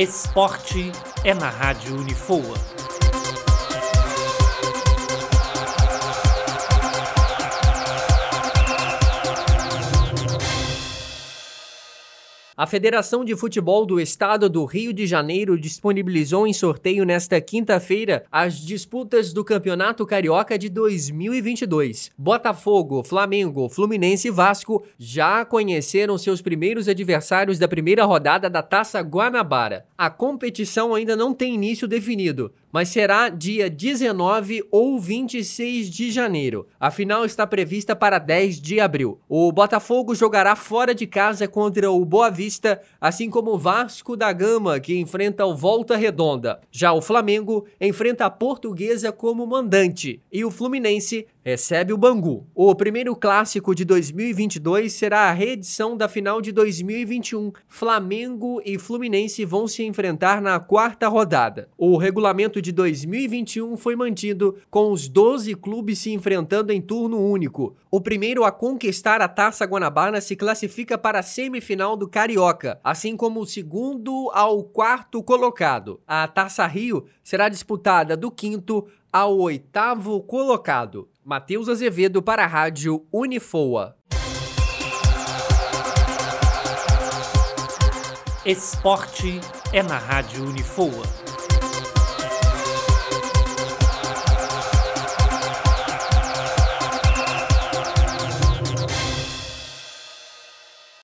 Esporte é na Rádio Unifoa. A Federação de Futebol do Estado do Rio de Janeiro disponibilizou em sorteio nesta quinta-feira as disputas do Campeonato Carioca de 2022. Botafogo, Flamengo, Fluminense e Vasco já conheceram seus primeiros adversários da primeira rodada da Taça Guanabara. A competição ainda não tem início definido, mas será dia 19 ou 26 de janeiro. A final está prevista para 10 de abril. O Botafogo jogará fora de casa contra o Boa Vista, assim como o Vasco da Gama, que enfrenta o Volta Redonda. Já o Flamengo enfrenta a Portuguesa como mandante e o Fluminense recebe o Bangu. O primeiro clássico de 2022 será a reedição da final de 2021. Flamengo e Fluminense vão se enfrentar na quarta rodada. O regulamento de 2021 foi mantido, com os 12 clubes se enfrentando em turno único. O primeiro a conquistar a Taça Guanabara se classifica para a semifinal do Carioca, assim como o segundo ao quarto colocado. A Taça Rio será disputada do quinto ao oitavo colocado. Matheus Azevedo para a Rádio Unifoa. Esporte é na Rádio Unifoa.